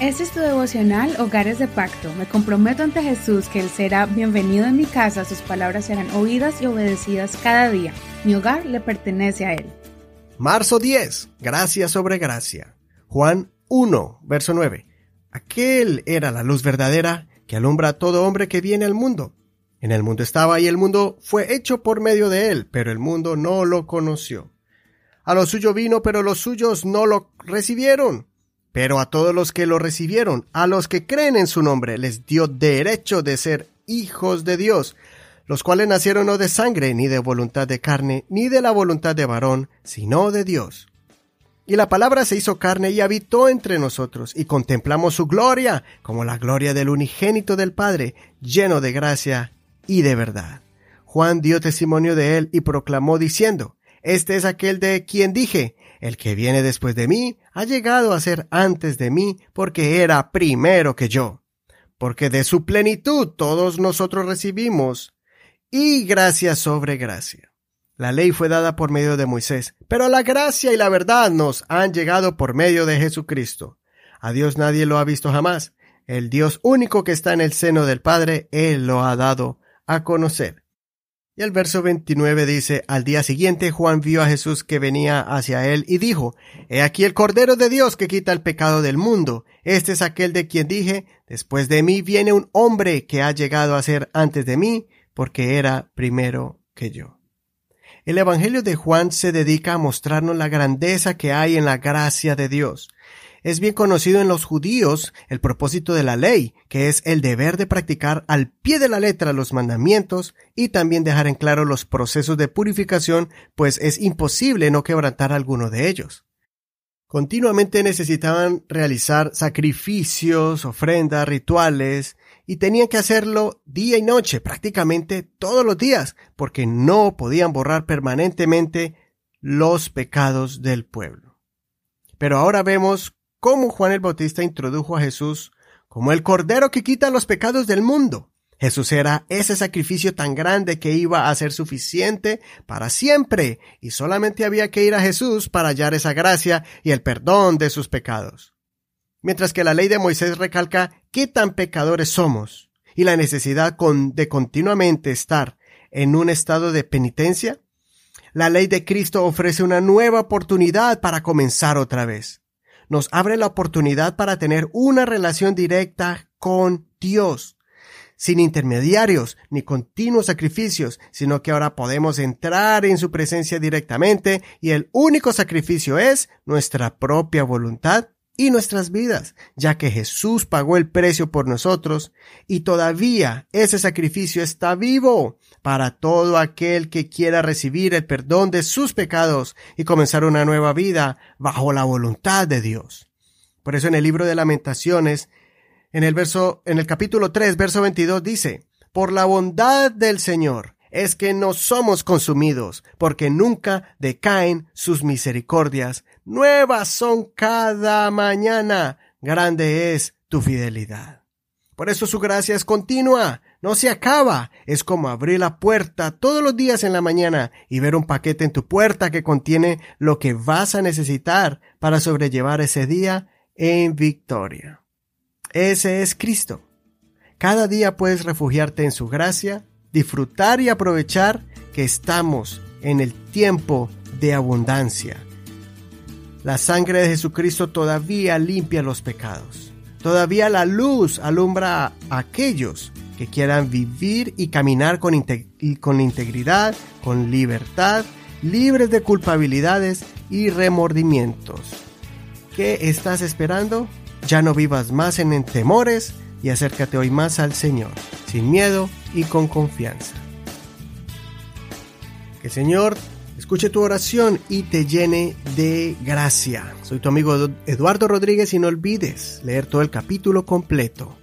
Este es tu devocional Hogares de Pacto. Me comprometo ante Jesús que Él será bienvenido en mi casa, sus palabras serán oídas y obedecidas cada día. Mi hogar le pertenece a Él. Marzo 10. Gracia sobre gracia. Juan 1, verso 9. Aquel era la luz verdadera que alumbra a todo hombre que viene al mundo. En el mundo estaba y el mundo fue hecho por medio de él, pero el mundo no lo conoció. A lo suyo vino, pero los suyos no lo recibieron. Pero a todos los que lo recibieron, a los que creen en su nombre, les dio derecho de ser hijos de Dios, los cuales nacieron no de sangre, ni de voluntad de carne, ni de la voluntad de varón, sino de Dios. Y la palabra se hizo carne y habitó entre nosotros, y contemplamos su gloria, como la gloria del unigénito del Padre, lleno de gracia y de verdad. Juan dio testimonio de él y proclamó diciendo, Este es aquel de quien dije, el que viene después de mí ha llegado a ser antes de mí porque era primero que yo. Porque de su plenitud todos nosotros recibimos y gracia sobre gracia. La ley fue dada por medio de Moisés, pero la gracia y la verdad nos han llegado por medio de Jesucristo. A Dios nadie lo ha visto jamás. El Dios único que está en el seno del Padre, Él lo ha dado a conocer. Y el verso 29 dice, al día siguiente Juan vio a Jesús que venía hacia él y dijo, He aquí el Cordero de Dios que quita el pecado del mundo. Este es aquel de quien dije, después de mí viene un hombre que ha llegado a ser antes de mí, porque era primero que yo. El Evangelio de Juan se dedica a mostrarnos la grandeza que hay en la gracia de Dios. Es bien conocido en los judíos el propósito de la ley, que es el deber de practicar al pie de la letra los mandamientos y también dejar en claro los procesos de purificación, pues es imposible no quebrantar alguno de ellos. Continuamente necesitaban realizar sacrificios, ofrendas, rituales, y tenían que hacerlo día y noche, prácticamente todos los días, porque no podían borrar permanentemente los pecados del pueblo. Pero ahora vemos cómo Juan el Bautista introdujo a Jesús como el Cordero que quita los pecados del mundo. Jesús era ese sacrificio tan grande que iba a ser suficiente para siempre, y solamente había que ir a Jesús para hallar esa gracia y el perdón de sus pecados. Mientras que la ley de Moisés recalca qué tan pecadores somos y la necesidad de continuamente estar en un estado de penitencia, la ley de Cristo ofrece una nueva oportunidad para comenzar otra vez nos abre la oportunidad para tener una relación directa con Dios, sin intermediarios ni continuos sacrificios, sino que ahora podemos entrar en su presencia directamente y el único sacrificio es nuestra propia voluntad y nuestras vidas, ya que Jesús pagó el precio por nosotros y todavía ese sacrificio está vivo para todo aquel que quiera recibir el perdón de sus pecados y comenzar una nueva vida bajo la voluntad de Dios. Por eso en el libro de Lamentaciones, en el verso, en el capítulo 3, verso 22 dice, por la bondad del Señor es que no somos consumidos, porque nunca decaen sus misericordias, nuevas son cada mañana, grande es tu fidelidad. Por eso su gracia es continua, no se acaba, es como abrir la puerta todos los días en la mañana y ver un paquete en tu puerta que contiene lo que vas a necesitar para sobrellevar ese día en victoria. Ese es Cristo. Cada día puedes refugiarte en su gracia disfrutar y aprovechar que estamos en el tiempo de abundancia. La sangre de Jesucristo todavía limpia los pecados. Todavía la luz alumbra a aquellos que quieran vivir y caminar con, con integridad, con libertad, libres de culpabilidades y remordimientos. ¿Qué estás esperando? Ya no vivas más en temores y acércate hoy más al Señor, sin miedo y con confianza. Que el Señor escuche tu oración y te llene de gracia. Soy tu amigo Eduardo Rodríguez y no olvides leer todo el capítulo completo